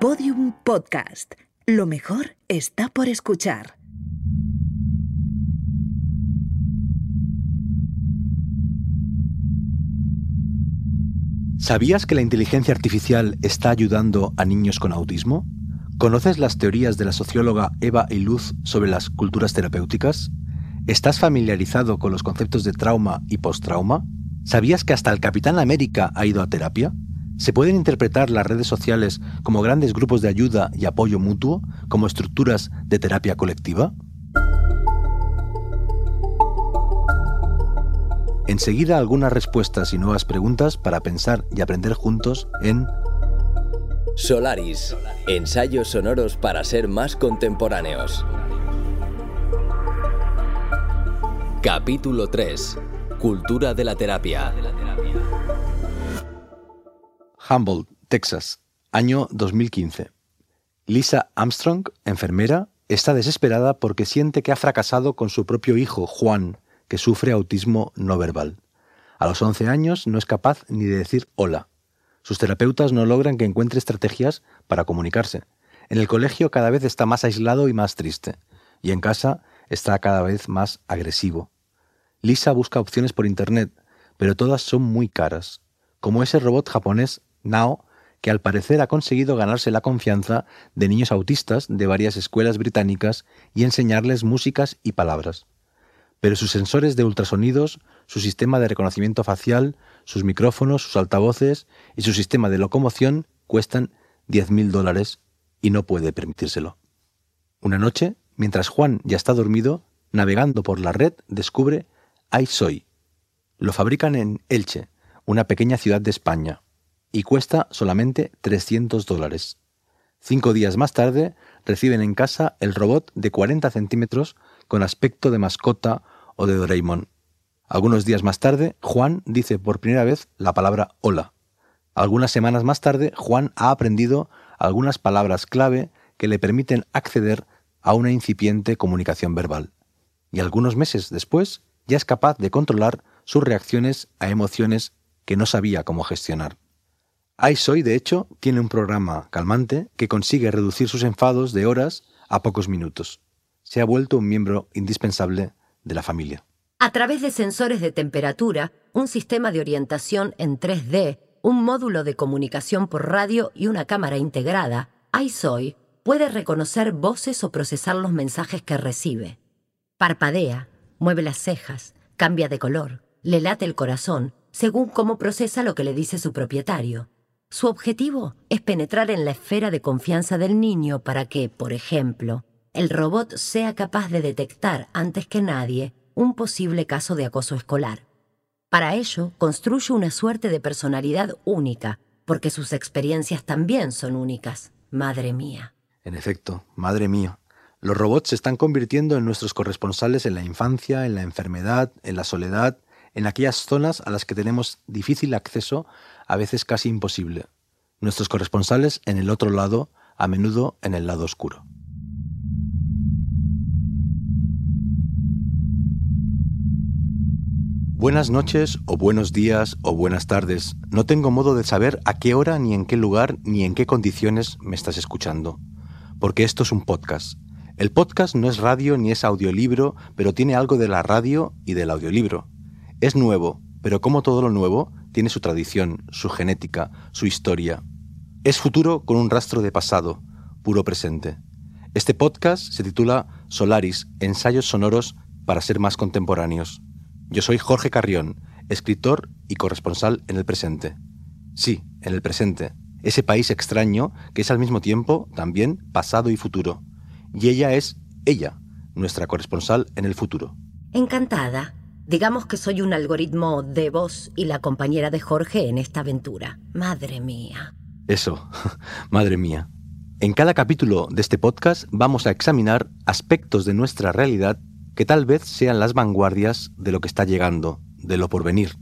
Podium Podcast. Lo mejor está por escuchar. ¿Sabías que la inteligencia artificial está ayudando a niños con autismo? ¿Conoces las teorías de la socióloga Eva Iluz sobre las culturas terapéuticas? ¿Estás familiarizado con los conceptos de trauma y post-trauma? ¿Sabías que hasta el Capitán América ha ido a terapia? ¿Se pueden interpretar las redes sociales como grandes grupos de ayuda y apoyo mutuo, como estructuras de terapia colectiva? Enseguida algunas respuestas y nuevas preguntas para pensar y aprender juntos en Solaris, ensayos sonoros para ser más contemporáneos. Capítulo 3. Cultura de la terapia. Humboldt, Texas, año 2015. Lisa Armstrong, enfermera, está desesperada porque siente que ha fracasado con su propio hijo, Juan, que sufre autismo no verbal. A los 11 años no es capaz ni de decir hola. Sus terapeutas no logran que encuentre estrategias para comunicarse. En el colegio cada vez está más aislado y más triste. Y en casa está cada vez más agresivo. Lisa busca opciones por Internet, pero todas son muy caras, como ese robot japonés Nao, que al parecer ha conseguido ganarse la confianza de niños autistas de varias escuelas británicas y enseñarles músicas y palabras. Pero sus sensores de ultrasonidos, su sistema de reconocimiento facial, sus micrófonos, sus altavoces y su sistema de locomoción cuestan 10.000 dólares y no puede permitírselo. Una noche, mientras Juan ya está dormido, navegando por la red, descubre iSoy. Lo fabrican en Elche, una pequeña ciudad de España, y cuesta solamente 300 dólares. Cinco días más tarde reciben en casa el robot de 40 centímetros con aspecto de mascota o de Doraemon. Algunos días más tarde, Juan dice por primera vez la palabra hola. Algunas semanas más tarde, Juan ha aprendido algunas palabras clave que le permiten acceder a una incipiente comunicación verbal. Y algunos meses después, ya es capaz de controlar sus reacciones a emociones que no sabía cómo gestionar. iSoy, de hecho, tiene un programa calmante que consigue reducir sus enfados de horas a pocos minutos. Se ha vuelto un miembro indispensable de la familia. A través de sensores de temperatura, un sistema de orientación en 3D, un módulo de comunicación por radio y una cámara integrada, iSoy puede reconocer voces o procesar los mensajes que recibe. Parpadea, mueve las cejas, cambia de color, le late el corazón, según cómo procesa lo que le dice su propietario. Su objetivo es penetrar en la esfera de confianza del niño para que, por ejemplo, el robot sea capaz de detectar antes que nadie un posible caso de acoso escolar. Para ello, construye una suerte de personalidad única, porque sus experiencias también son únicas. Madre mía. En efecto, madre mía. Los robots se están convirtiendo en nuestros corresponsales en la infancia, en la enfermedad, en la soledad, en aquellas zonas a las que tenemos difícil acceso, a veces casi imposible. Nuestros corresponsales en el otro lado, a menudo en el lado oscuro. Buenas noches o buenos días o buenas tardes. No tengo modo de saber a qué hora, ni en qué lugar, ni en qué condiciones me estás escuchando. Porque esto es un podcast. El podcast no es radio ni es audiolibro, pero tiene algo de la radio y del audiolibro. Es nuevo, pero como todo lo nuevo, tiene su tradición, su genética, su historia. Es futuro con un rastro de pasado, puro presente. Este podcast se titula Solaris, ensayos sonoros para ser más contemporáneos. Yo soy Jorge Carrión, escritor y corresponsal en el presente. Sí, en el presente, ese país extraño que es al mismo tiempo también pasado y futuro. Y ella es ella, nuestra corresponsal en el futuro. Encantada. Digamos que soy un algoritmo de voz y la compañera de Jorge en esta aventura. Madre mía. Eso, madre mía. En cada capítulo de este podcast vamos a examinar aspectos de nuestra realidad que tal vez sean las vanguardias de lo que está llegando, de lo por venir.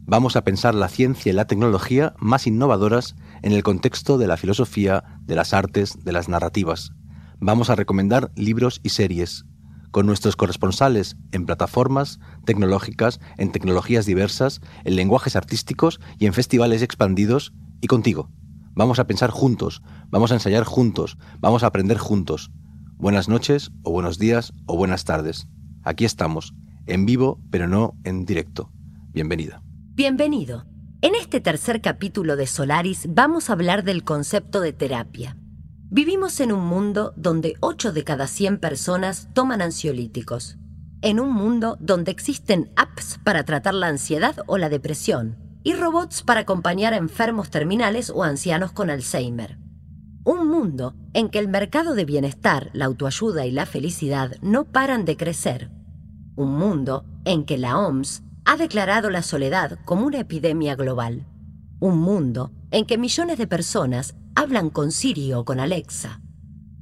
Vamos a pensar la ciencia y la tecnología más innovadoras en el contexto de la filosofía, de las artes, de las narrativas. Vamos a recomendar libros y series, con nuestros corresponsales en plataformas tecnológicas, en tecnologías diversas, en lenguajes artísticos y en festivales expandidos, y contigo, Vamos a pensar juntos, vamos a ensayar juntos, vamos a aprender juntos. Buenas noches, o buenos días, o buenas tardes. Aquí estamos, en vivo, pero no en directo. Bienvenida. Bienvenido. En este tercer capítulo de Solaris vamos a hablar del concepto de terapia. Vivimos en un mundo donde 8 de cada 100 personas toman ansiolíticos. En un mundo donde existen apps para tratar la ansiedad o la depresión y robots para acompañar a enfermos terminales o ancianos con Alzheimer. Un mundo en que el mercado de bienestar, la autoayuda y la felicidad no paran de crecer. Un mundo en que la OMS ha declarado la soledad como una epidemia global. Un mundo en que millones de personas hablan con Siri o con Alexa.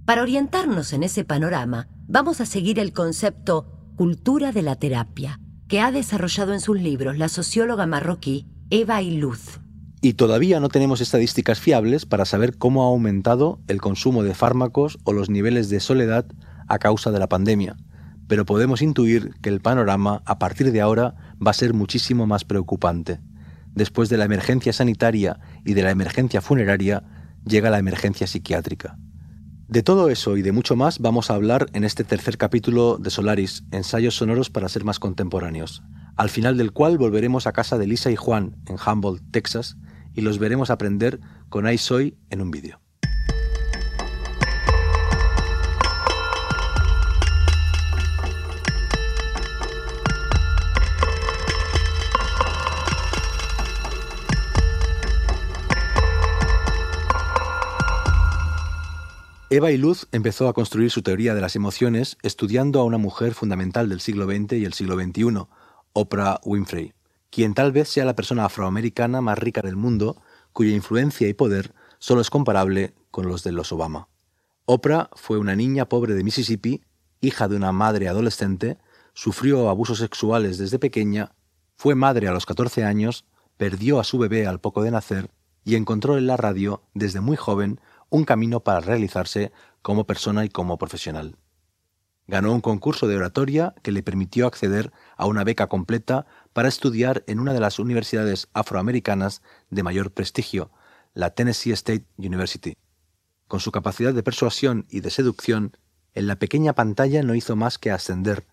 Para orientarnos en ese panorama, vamos a seguir el concepto cultura de la terapia, que ha desarrollado en sus libros la socióloga marroquí Eva Iluz. Y todavía no tenemos estadísticas fiables para saber cómo ha aumentado el consumo de fármacos o los niveles de soledad a causa de la pandemia, pero podemos intuir que el panorama a partir de ahora va a ser muchísimo más preocupante. Después de la emergencia sanitaria y de la emergencia funeraria, llega la emergencia psiquiátrica. De todo eso y de mucho más vamos a hablar en este tercer capítulo de Solaris, ensayos sonoros para ser más contemporáneos, al final del cual volveremos a casa de Lisa y Juan en Humboldt, Texas, y los veremos aprender con I Soy en un vídeo. Eva Iluz empezó a construir su teoría de las emociones estudiando a una mujer fundamental del siglo XX y el siglo XXI, Oprah Winfrey, quien tal vez sea la persona afroamericana más rica del mundo, cuya influencia y poder solo es comparable con los de los Obama. Oprah fue una niña pobre de Mississippi, hija de una madre adolescente, sufrió abusos sexuales desde pequeña, fue madre a los 14 años, perdió a su bebé al poco de nacer y encontró en la radio, desde muy joven, un camino para realizarse como persona y como profesional. Ganó un concurso de oratoria que le permitió acceder a una beca completa para estudiar en una de las universidades afroamericanas de mayor prestigio, la Tennessee State University. Con su capacidad de persuasión y de seducción, en la pequeña pantalla no hizo más que ascender,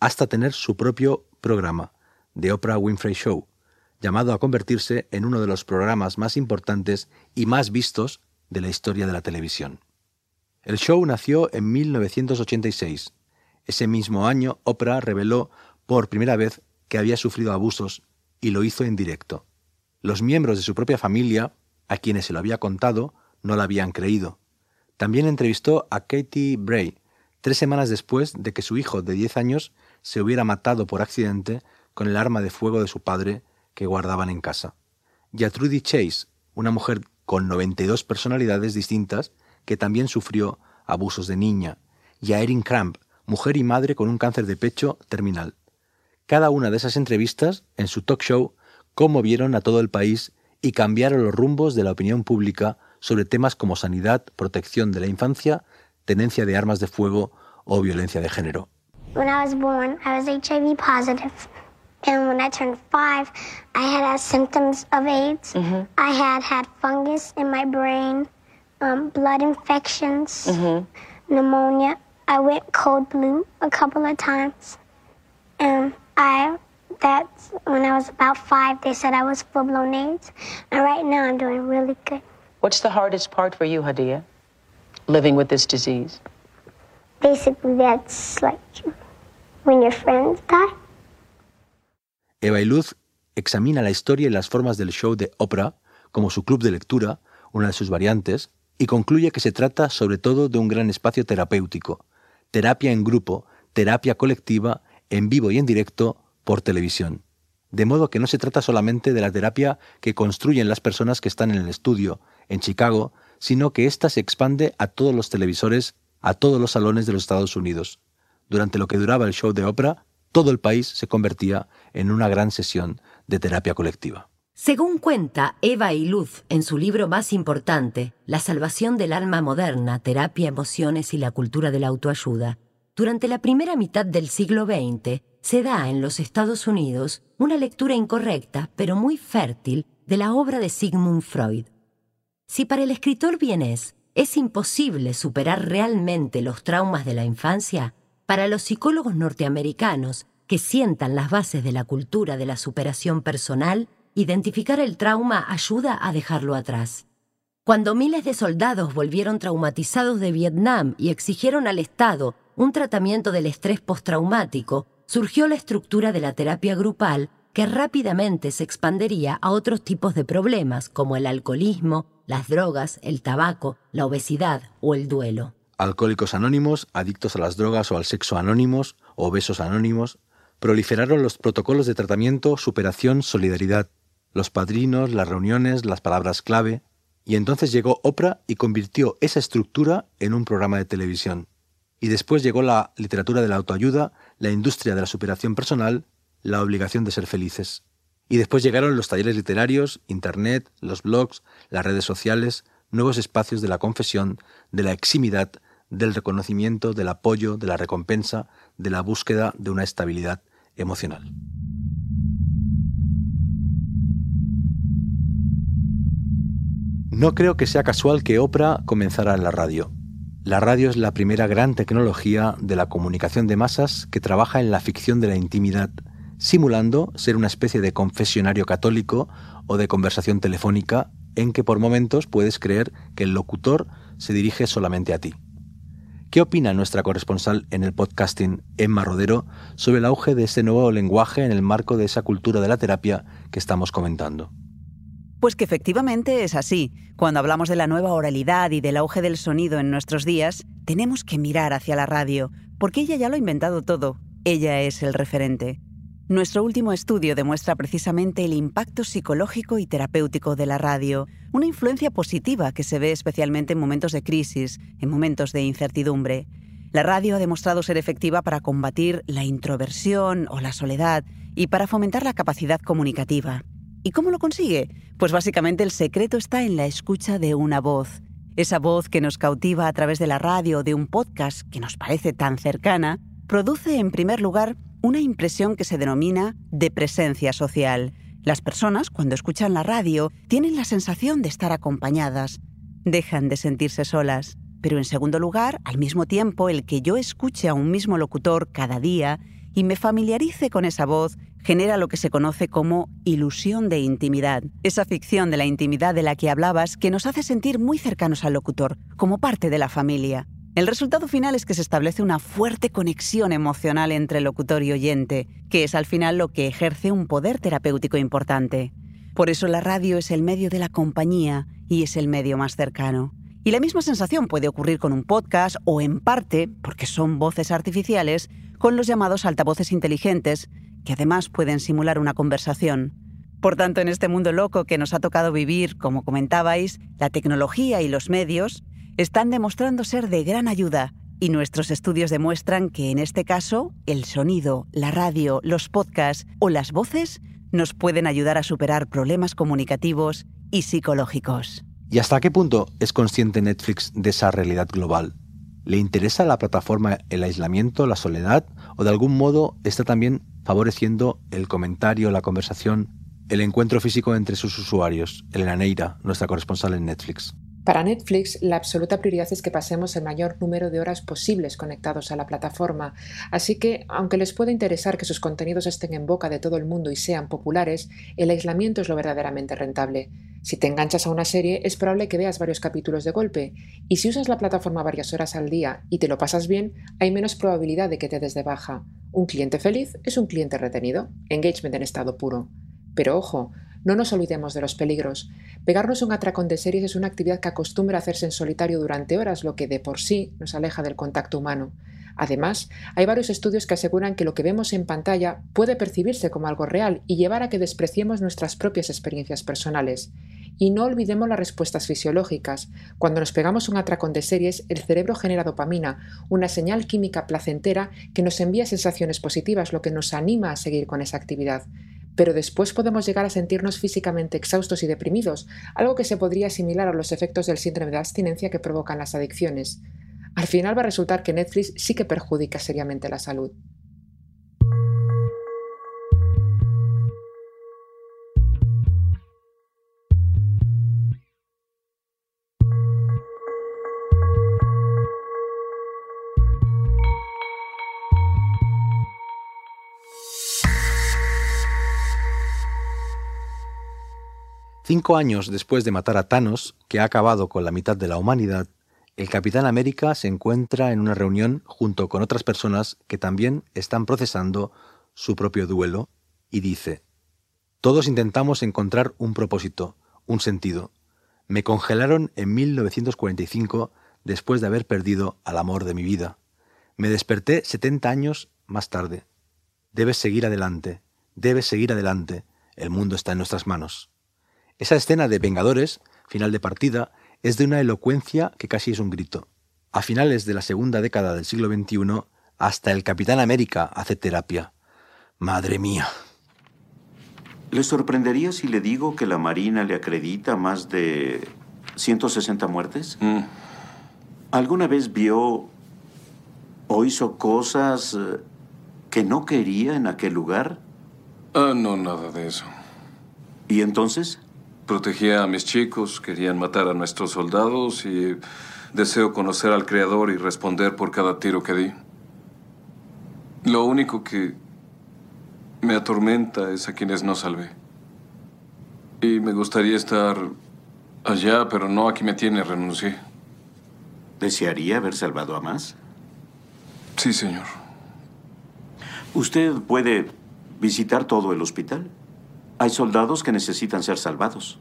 hasta tener su propio programa, The Oprah Winfrey Show, llamado a convertirse en uno de los programas más importantes y más vistos de la historia de la televisión. El show nació en 1986. Ese mismo año, Oprah reveló por primera vez que había sufrido abusos y lo hizo en directo. Los miembros de su propia familia, a quienes se lo había contado, no la habían creído. También entrevistó a Katie Bray, tres semanas después de que su hijo de 10 años se hubiera matado por accidente con el arma de fuego de su padre que guardaban en casa. Y a Trudy Chase, una mujer con 92 personalidades distintas que también sufrió abusos de niña, y a Erin Cramp, mujer y madre con un cáncer de pecho terminal. Cada una de esas entrevistas, en su talk show, conmovieron a todo el país y cambiaron los rumbos de la opinión pública sobre temas como sanidad, protección de la infancia, tenencia de armas de fuego o violencia de género. And when I turned five, I had had symptoms of AIDS. Mm-hmm. I had had fungus in my brain, um, blood infections, mm-hmm. pneumonia. I went cold blue a couple of times. And I, that's when I was about five, they said I was full blown AIDS. And right now I'm doing really good. What's the hardest part for you, Hadia, living with this disease? Basically, that's like when your friends die. Eva Iluz examina la historia y las formas del show de Oprah como su club de lectura, una de sus variantes, y concluye que se trata sobre todo de un gran espacio terapéutico, terapia en grupo, terapia colectiva, en vivo y en directo, por televisión. De modo que no se trata solamente de la terapia que construyen las personas que están en el estudio, en Chicago, sino que ésta se expande a todos los televisores, a todos los salones de los Estados Unidos. Durante lo que duraba el show de Oprah, todo el país se convertía en una gran sesión de terapia colectiva. Según cuenta Eva Iluz en su libro más importante, La salvación del alma moderna, terapia, emociones y la cultura de la autoayuda, durante la primera mitad del siglo XX se da en los Estados Unidos una lectura incorrecta, pero muy fértil, de la obra de Sigmund Freud. Si para el escritor vienes es imposible superar realmente los traumas de la infancia, para los psicólogos norteamericanos que sientan las bases de la cultura de la superación personal, identificar el trauma ayuda a dejarlo atrás. Cuando miles de soldados volvieron traumatizados de Vietnam y exigieron al Estado un tratamiento del estrés postraumático, surgió la estructura de la terapia grupal que rápidamente se expandería a otros tipos de problemas como el alcoholismo, las drogas, el tabaco, la obesidad o el duelo. Alcohólicos anónimos, adictos a las drogas o al sexo anónimos, obesos anónimos, proliferaron los protocolos de tratamiento, superación, solidaridad, los padrinos, las reuniones, las palabras clave, y entonces llegó Oprah y convirtió esa estructura en un programa de televisión. Y después llegó la literatura de la autoayuda, la industria de la superación personal, la obligación de ser felices. Y después llegaron los talleres literarios, Internet, los blogs, las redes sociales, nuevos espacios de la confesión, de la eximidad, del reconocimiento, del apoyo, de la recompensa, de la búsqueda de una estabilidad emocional. No creo que sea casual que Oprah comenzara en la radio. La radio es la primera gran tecnología de la comunicación de masas que trabaja en la ficción de la intimidad, simulando ser una especie de confesionario católico o de conversación telefónica en que por momentos puedes creer que el locutor se dirige solamente a ti. ¿Qué opina nuestra corresponsal en el podcasting, Emma Rodero, sobre el auge de este nuevo lenguaje en el marco de esa cultura de la terapia que estamos comentando? Pues que efectivamente es así. Cuando hablamos de la nueva oralidad y del auge del sonido en nuestros días, tenemos que mirar hacia la radio, porque ella ya lo ha inventado todo. Ella es el referente. Nuestro último estudio demuestra precisamente el impacto psicológico y terapéutico de la radio, una influencia positiva que se ve especialmente en momentos de crisis, en momentos de incertidumbre. La radio ha demostrado ser efectiva para combatir la introversión o la soledad y para fomentar la capacidad comunicativa. ¿Y cómo lo consigue? Pues básicamente el secreto está en la escucha de una voz. Esa voz que nos cautiva a través de la radio o de un podcast que nos parece tan cercana, produce en primer lugar una impresión que se denomina de presencia social. Las personas, cuando escuchan la radio, tienen la sensación de estar acompañadas, dejan de sentirse solas. Pero en segundo lugar, al mismo tiempo, el que yo escuche a un mismo locutor cada día y me familiarice con esa voz genera lo que se conoce como ilusión de intimidad, esa ficción de la intimidad de la que hablabas que nos hace sentir muy cercanos al locutor, como parte de la familia. El resultado final es que se establece una fuerte conexión emocional entre locutor y oyente, que es al final lo que ejerce un poder terapéutico importante. Por eso la radio es el medio de la compañía y es el medio más cercano. Y la misma sensación puede ocurrir con un podcast o en parte, porque son voces artificiales, con los llamados altavoces inteligentes, que además pueden simular una conversación. Por tanto, en este mundo loco que nos ha tocado vivir, como comentabais, la tecnología y los medios están demostrando ser de gran ayuda y nuestros estudios demuestran que en este caso el sonido, la radio, los podcasts o las voces nos pueden ayudar a superar problemas comunicativos y psicológicos. ¿Y hasta qué punto es consciente Netflix de esa realidad global? ¿Le interesa a la plataforma el aislamiento, la soledad o de algún modo está también favoreciendo el comentario, la conversación, el encuentro físico entre sus usuarios? Elena Neira, nuestra corresponsal en Netflix. Para Netflix, la absoluta prioridad es que pasemos el mayor número de horas posibles conectados a la plataforma, así que, aunque les pueda interesar que sus contenidos estén en boca de todo el mundo y sean populares, el aislamiento es lo verdaderamente rentable. Si te enganchas a una serie, es probable que veas varios capítulos de golpe, y si usas la plataforma varias horas al día y te lo pasas bien, hay menos probabilidad de que te des de baja. Un cliente feliz es un cliente retenido, engagement en estado puro. Pero ojo, no nos olvidemos de los peligros. Pegarnos un atracón de series es una actividad que acostumbra hacerse en solitario durante horas, lo que de por sí nos aleja del contacto humano. Además, hay varios estudios que aseguran que lo que vemos en pantalla puede percibirse como algo real y llevar a que despreciemos nuestras propias experiencias personales. Y no olvidemos las respuestas fisiológicas. Cuando nos pegamos un atracón de series, el cerebro genera dopamina, una señal química placentera que nos envía sensaciones positivas, lo que nos anima a seguir con esa actividad pero después podemos llegar a sentirnos físicamente exhaustos y deprimidos, algo que se podría asimilar a los efectos del síndrome de abstinencia que provocan las adicciones. Al final va a resultar que Netflix sí que perjudica seriamente la salud. Cinco años después de matar a Thanos, que ha acabado con la mitad de la humanidad, el Capitán América se encuentra en una reunión junto con otras personas que también están procesando su propio duelo y dice, Todos intentamos encontrar un propósito, un sentido. Me congelaron en 1945 después de haber perdido al amor de mi vida. Me desperté 70 años más tarde. Debes seguir adelante, debes seguir adelante. El mundo está en nuestras manos. Esa escena de Vengadores, final de partida, es de una elocuencia que casi es un grito. A finales de la segunda década del siglo XXI, hasta el Capitán América hace terapia. Madre mía. ¿Le sorprendería si le digo que la Marina le acredita más de 160 muertes? Mm. ¿Alguna vez vio o hizo cosas eh, que no quería en aquel lugar? Ah, no, nada de eso. ¿Y entonces? Protegía a mis chicos, querían matar a nuestros soldados y deseo conocer al Creador y responder por cada tiro que di. Lo único que me atormenta es a quienes no salvé. Y me gustaría estar allá, pero no aquí me tiene, renuncié. ¿Desearía haber salvado a más? Sí, señor. ¿Usted puede visitar todo el hospital? Hay soldados que necesitan ser salvados.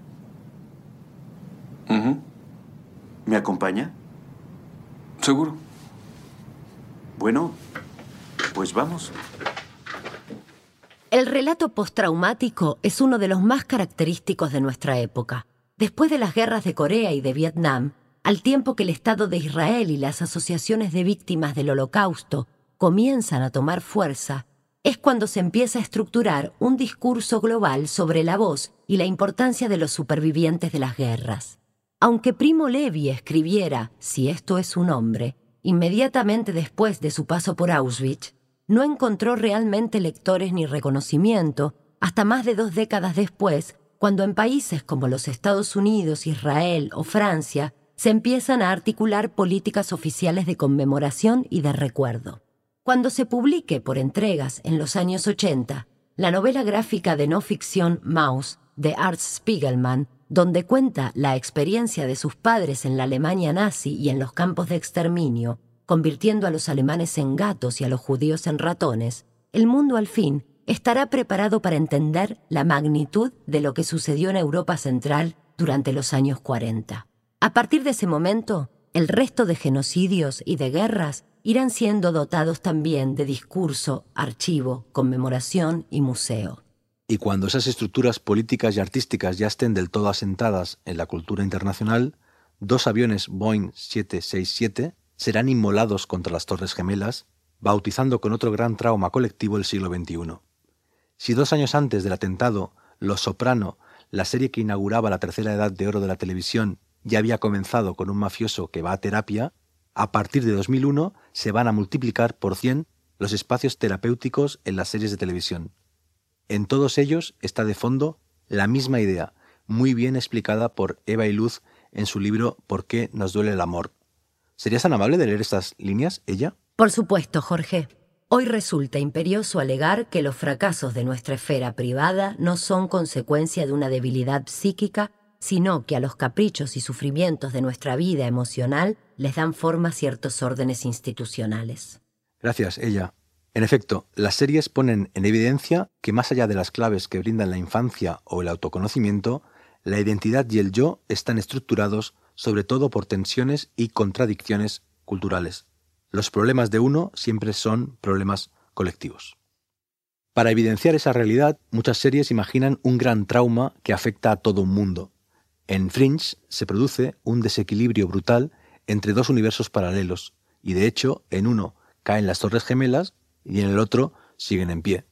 ¿Me acompaña? ¿Seguro? Bueno, pues vamos. El relato postraumático es uno de los más característicos de nuestra época. Después de las guerras de Corea y de Vietnam, al tiempo que el Estado de Israel y las asociaciones de víctimas del Holocausto comienzan a tomar fuerza, es cuando se empieza a estructurar un discurso global sobre la voz y la importancia de los supervivientes de las guerras. Aunque Primo Levi escribiera Si esto es un hombre, inmediatamente después de su paso por Auschwitz, no encontró realmente lectores ni reconocimiento hasta más de dos décadas después, cuando en países como los Estados Unidos, Israel o Francia se empiezan a articular políticas oficiales de conmemoración y de recuerdo. Cuando se publique por entregas en los años 80 la novela gráfica de no ficción Maus de Art Spiegelman, donde cuenta la experiencia de sus padres en la Alemania nazi y en los campos de exterminio, convirtiendo a los alemanes en gatos y a los judíos en ratones, el mundo al fin estará preparado para entender la magnitud de lo que sucedió en Europa Central durante los años 40. A partir de ese momento, el resto de genocidios y de guerras irán siendo dotados también de discurso, archivo, conmemoración y museo. Y cuando esas estructuras políticas y artísticas ya estén del todo asentadas en la cultura internacional, dos aviones Boeing 767 serán inmolados contra las Torres Gemelas, bautizando con otro gran trauma colectivo el siglo XXI. Si dos años antes del atentado, Los Soprano, la serie que inauguraba la tercera edad de oro de la televisión, ya había comenzado con un mafioso que va a terapia, a partir de 2001 se van a multiplicar por 100 los espacios terapéuticos en las series de televisión. En todos ellos está de fondo la misma idea, muy bien explicada por Eva y Luz en su libro ¿Por qué nos duele el amor? ¿Serías tan amable de leer estas líneas, ella? Por supuesto, Jorge. Hoy resulta imperioso alegar que los fracasos de nuestra esfera privada no son consecuencia de una debilidad psíquica sino que a los caprichos y sufrimientos de nuestra vida emocional les dan forma ciertos órdenes institucionales. Gracias, ella. En efecto, las series ponen en evidencia que más allá de las claves que brindan la infancia o el autoconocimiento, la identidad y el yo están estructurados sobre todo por tensiones y contradicciones culturales. Los problemas de uno siempre son problemas colectivos. Para evidenciar esa realidad, muchas series imaginan un gran trauma que afecta a todo un mundo, en Fringe se produce un desequilibrio brutal entre dos universos paralelos, y de hecho, en uno caen las Torres Gemelas y en el otro siguen en pie.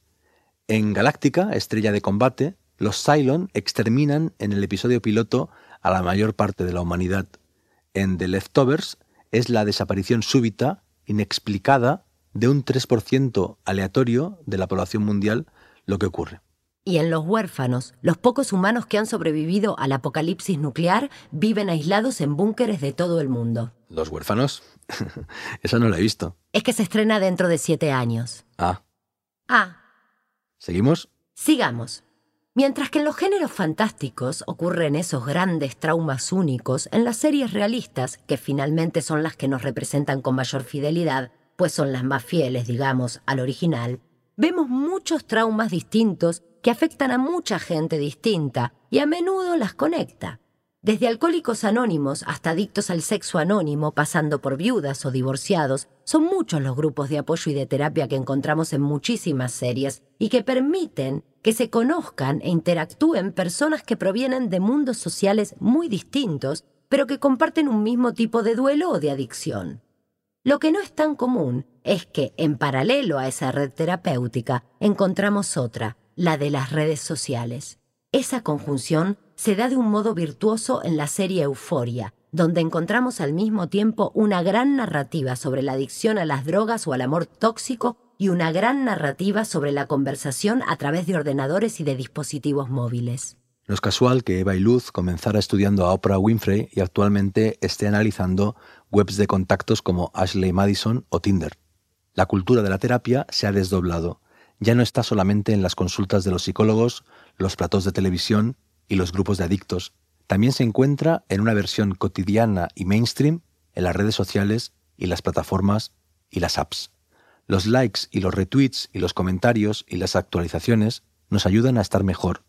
En Galáctica, Estrella de Combate, los Cylon exterminan en el episodio piloto a la mayor parte de la humanidad. En The Leftovers es la desaparición súbita, inexplicada, de un 3% aleatorio de la población mundial lo que ocurre. Y en los huérfanos, los pocos humanos que han sobrevivido al apocalipsis nuclear viven aislados en búnkeres de todo el mundo. ¿Los huérfanos? Esa no la he visto. Es que se estrena dentro de siete años. Ah. Ah. ¿Seguimos? Sigamos. Mientras que en los géneros fantásticos ocurren esos grandes traumas únicos, en las series realistas, que finalmente son las que nos representan con mayor fidelidad, pues son las más fieles, digamos, al original, vemos muchos traumas distintos que afectan a mucha gente distinta y a menudo las conecta. Desde alcohólicos anónimos hasta adictos al sexo anónimo, pasando por viudas o divorciados, son muchos los grupos de apoyo y de terapia que encontramos en muchísimas series y que permiten que se conozcan e interactúen personas que provienen de mundos sociales muy distintos, pero que comparten un mismo tipo de duelo o de adicción. Lo que no es tan común es que, en paralelo a esa red terapéutica, encontramos otra, la de las redes sociales. Esa conjunción se da de un modo virtuoso en la serie Euforia, donde encontramos al mismo tiempo una gran narrativa sobre la adicción a las drogas o al amor tóxico y una gran narrativa sobre la conversación a través de ordenadores y de dispositivos móviles. No es casual que Eva y Luz comenzara estudiando a Oprah Winfrey y actualmente esté analizando webs de contactos como Ashley Madison o Tinder. La cultura de la terapia se ha desdoblado. Ya no está solamente en las consultas de los psicólogos, los platos de televisión y los grupos de adictos. También se encuentra en una versión cotidiana y mainstream en las redes sociales y las plataformas y las apps. Los likes y los retweets y los comentarios y las actualizaciones nos ayudan a estar mejor,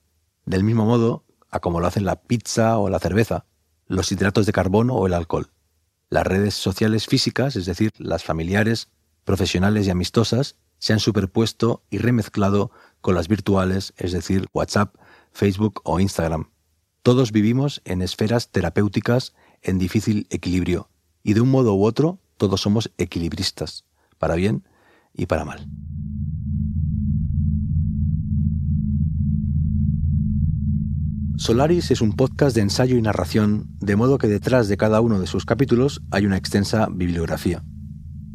del mismo modo a como lo hacen la pizza o la cerveza, los hidratos de carbono o el alcohol. Las redes sociales físicas, es decir, las familiares, profesionales y amistosas, se han superpuesto y remezclado con las virtuales, es decir, WhatsApp, Facebook o Instagram. Todos vivimos en esferas terapéuticas en difícil equilibrio y de un modo u otro todos somos equilibristas, para bien y para mal. Solaris es un podcast de ensayo y narración, de modo que detrás de cada uno de sus capítulos hay una extensa bibliografía.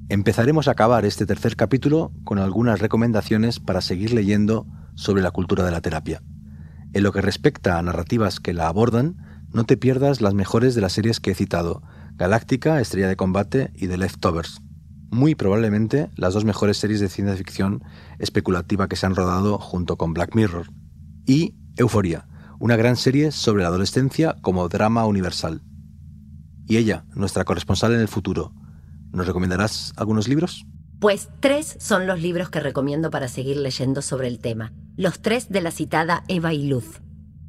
Empezaremos a acabar este tercer capítulo con algunas recomendaciones para seguir leyendo sobre la cultura de la terapia. En lo que respecta a narrativas que la abordan, no te pierdas las mejores de las series que he citado, Galáctica, Estrella de Combate y The Leftovers. Muy probablemente las dos mejores series de ciencia ficción especulativa que se han rodado junto con Black Mirror. Y Euforia, una gran serie sobre la adolescencia como drama universal. Y ella, nuestra corresponsal en el futuro, ¿nos recomendarás algunos libros? Pues tres son los libros que recomiendo para seguir leyendo sobre el tema, los tres de la citada Eva y Luz.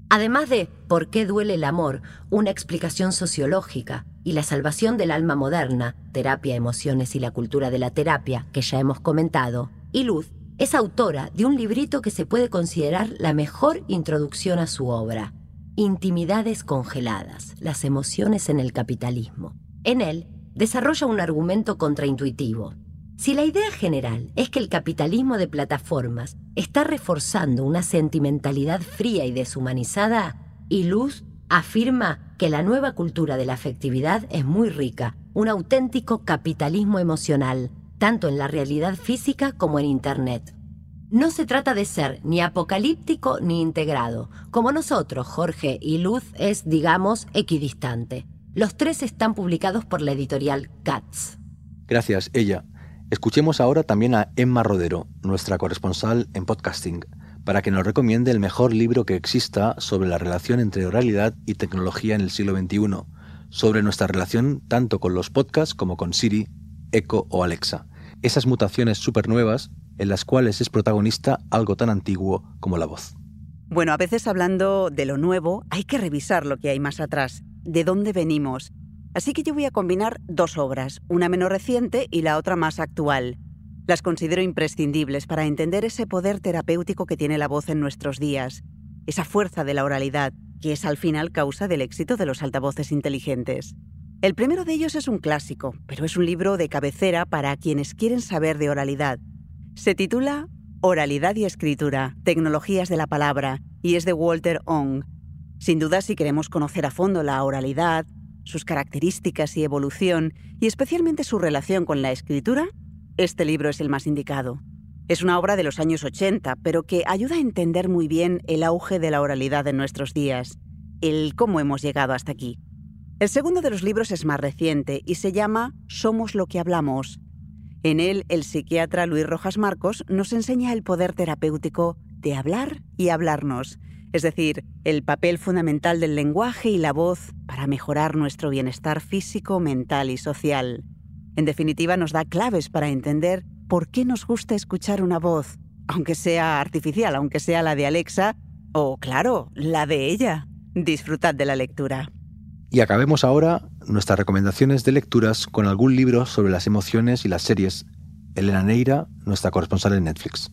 Además de ¿Por qué duele el amor? Una explicación sociológica y La salvación del alma moderna, terapia, emociones y la cultura de la terapia, que ya hemos comentado, y Luz es autora de un librito que se puede considerar la mejor introducción a su obra, Intimidades congeladas, las emociones en el capitalismo. En él desarrolla un argumento contraintuitivo, si la idea general es que el capitalismo de plataformas está reforzando una sentimentalidad fría y deshumanizada, y Luz afirma que la nueva cultura de la afectividad es muy rica, un auténtico capitalismo emocional, tanto en la realidad física como en Internet. No se trata de ser ni apocalíptico ni integrado. Como nosotros, Jorge y Luz es, digamos, equidistante. Los tres están publicados por la editorial Katz. Gracias, ella. Escuchemos ahora también a Emma Rodero, nuestra corresponsal en podcasting, para que nos recomiende el mejor libro que exista sobre la relación entre oralidad y tecnología en el siglo XXI, sobre nuestra relación tanto con los podcasts como con Siri, Echo o Alexa, esas mutaciones súper nuevas en las cuales es protagonista algo tan antiguo como la voz. Bueno, a veces hablando de lo nuevo, hay que revisar lo que hay más atrás, de dónde venimos, Así que yo voy a combinar dos obras, una menos reciente y la otra más actual. Las considero imprescindibles para entender ese poder terapéutico que tiene la voz en nuestros días, esa fuerza de la oralidad, que es al final causa del éxito de los altavoces inteligentes. El primero de ellos es un clásico, pero es un libro de cabecera para quienes quieren saber de oralidad. Se titula Oralidad y Escritura, Tecnologías de la Palabra, y es de Walter Ong. Sin duda, si queremos conocer a fondo la oralidad, sus características y evolución, y especialmente su relación con la escritura, este libro es el más indicado. Es una obra de los años 80, pero que ayuda a entender muy bien el auge de la oralidad en nuestros días, el cómo hemos llegado hasta aquí. El segundo de los libros es más reciente y se llama Somos lo que hablamos. En él, el psiquiatra Luis Rojas Marcos nos enseña el poder terapéutico de hablar y hablarnos, es decir, el papel fundamental del lenguaje y la voz para mejorar nuestro bienestar físico, mental y social. En definitiva, nos da claves para entender por qué nos gusta escuchar una voz, aunque sea artificial, aunque sea la de Alexa, o claro, la de ella. Disfrutad de la lectura. Y acabemos ahora nuestras recomendaciones de lecturas con algún libro sobre las emociones y las series. Elena Neira, nuestra corresponsal en Netflix.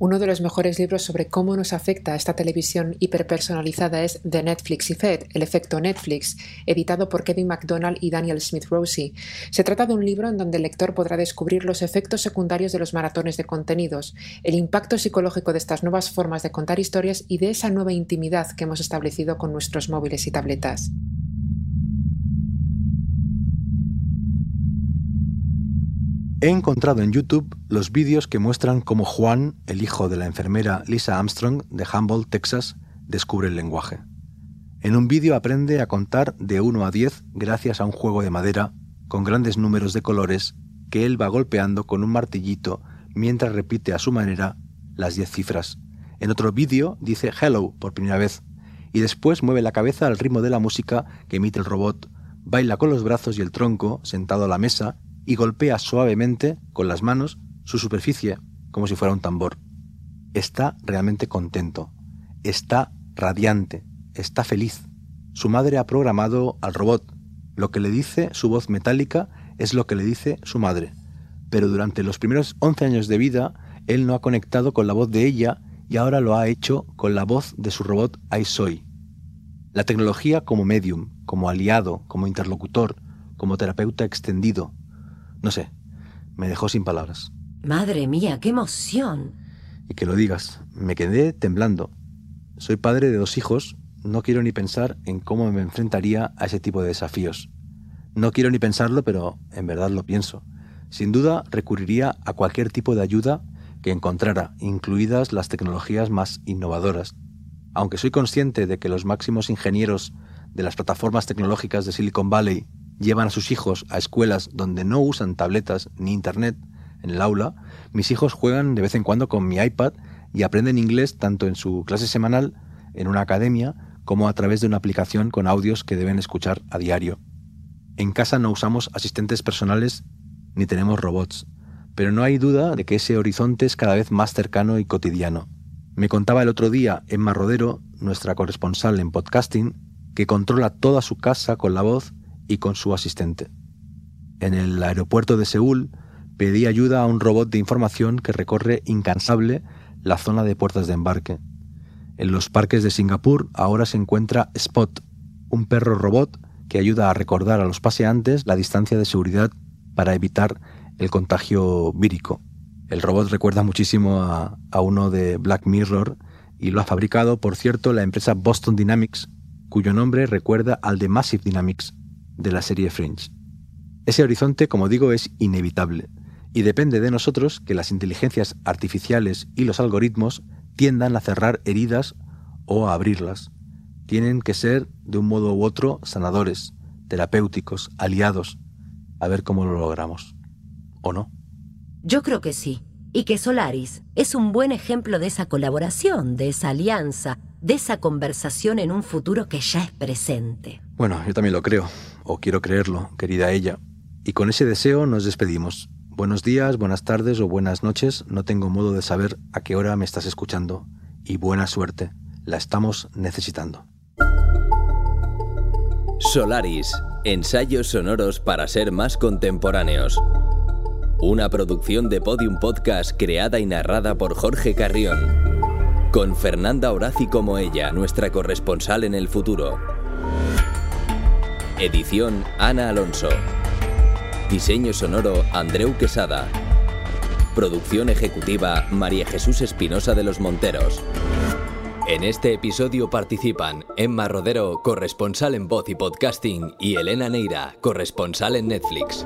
Uno de los mejores libros sobre cómo nos afecta esta televisión hiperpersonalizada es The Netflix Effect, el efecto Netflix, editado por Kevin MacDonald y Daniel Smith Rossi. Se trata de un libro en donde el lector podrá descubrir los efectos secundarios de los maratones de contenidos, el impacto psicológico de estas nuevas formas de contar historias y de esa nueva intimidad que hemos establecido con nuestros móviles y tabletas. He encontrado en YouTube los vídeos que muestran cómo Juan, el hijo de la enfermera Lisa Armstrong de Humboldt, Texas, descubre el lenguaje. En un vídeo aprende a contar de 1 a 10 gracias a un juego de madera con grandes números de colores que él va golpeando con un martillito mientras repite a su manera las 10 cifras. En otro vídeo dice hello por primera vez y después mueve la cabeza al ritmo de la música que emite el robot, baila con los brazos y el tronco sentado a la mesa y golpea suavemente con las manos su superficie como si fuera un tambor. Está realmente contento, está radiante, está feliz. Su madre ha programado al robot. Lo que le dice su voz metálica es lo que le dice su madre. Pero durante los primeros 11 años de vida, él no ha conectado con la voz de ella y ahora lo ha hecho con la voz de su robot iSoy. La tecnología como medium, como aliado, como interlocutor, como terapeuta extendido, no sé, me dejó sin palabras. Madre mía, qué emoción. Y que lo digas, me quedé temblando. Soy padre de dos hijos, no quiero ni pensar en cómo me enfrentaría a ese tipo de desafíos. No quiero ni pensarlo, pero en verdad lo pienso. Sin duda recurriría a cualquier tipo de ayuda que encontrara, incluidas las tecnologías más innovadoras. Aunque soy consciente de que los máximos ingenieros de las plataformas tecnológicas de Silicon Valley llevan a sus hijos a escuelas donde no usan tabletas ni internet en el aula, mis hijos juegan de vez en cuando con mi iPad y aprenden inglés tanto en su clase semanal, en una academia, como a través de una aplicación con audios que deben escuchar a diario. En casa no usamos asistentes personales ni tenemos robots, pero no hay duda de que ese horizonte es cada vez más cercano y cotidiano. Me contaba el otro día Emma Rodero, nuestra corresponsal en podcasting, que controla toda su casa con la voz y con su asistente. En el aeropuerto de Seúl pedí ayuda a un robot de información que recorre incansable la zona de puertas de embarque. En los parques de Singapur ahora se encuentra Spot, un perro robot que ayuda a recordar a los paseantes la distancia de seguridad para evitar el contagio vírico. El robot recuerda muchísimo a, a, uno de Black Mirror y lo ha fabricado, por cierto, la empresa Boston Dynamics, cuyo nombre recuerda al de Massive Dynamics, de la serie Fringe. Ese horizonte, como digo, es inevitable y depende de nosotros que las inteligencias artificiales y los algoritmos tiendan a cerrar heridas o a abrirlas. Tienen que ser, de un modo u otro, sanadores, terapéuticos, aliados. A ver cómo lo logramos. ¿O no? Yo creo que sí. Y que Solaris es un buen ejemplo de esa colaboración, de esa alianza, de esa conversación en un futuro que ya es presente. Bueno, yo también lo creo, o quiero creerlo, querida ella. Y con ese deseo nos despedimos. Buenos días, buenas tardes o buenas noches, no tengo modo de saber a qué hora me estás escuchando. Y buena suerte, la estamos necesitando. Solaris, ensayos sonoros para ser más contemporáneos. Una producción de Podium Podcast creada y narrada por Jorge Carrión con Fernanda Horaci como ella, nuestra corresponsal en el futuro. Edición Ana Alonso. Diseño sonoro Andreu Quesada. Producción ejecutiva María Jesús Espinosa de los Monteros. En este episodio participan Emma Rodero, corresponsal en voz y podcasting, y Elena Neira, corresponsal en Netflix.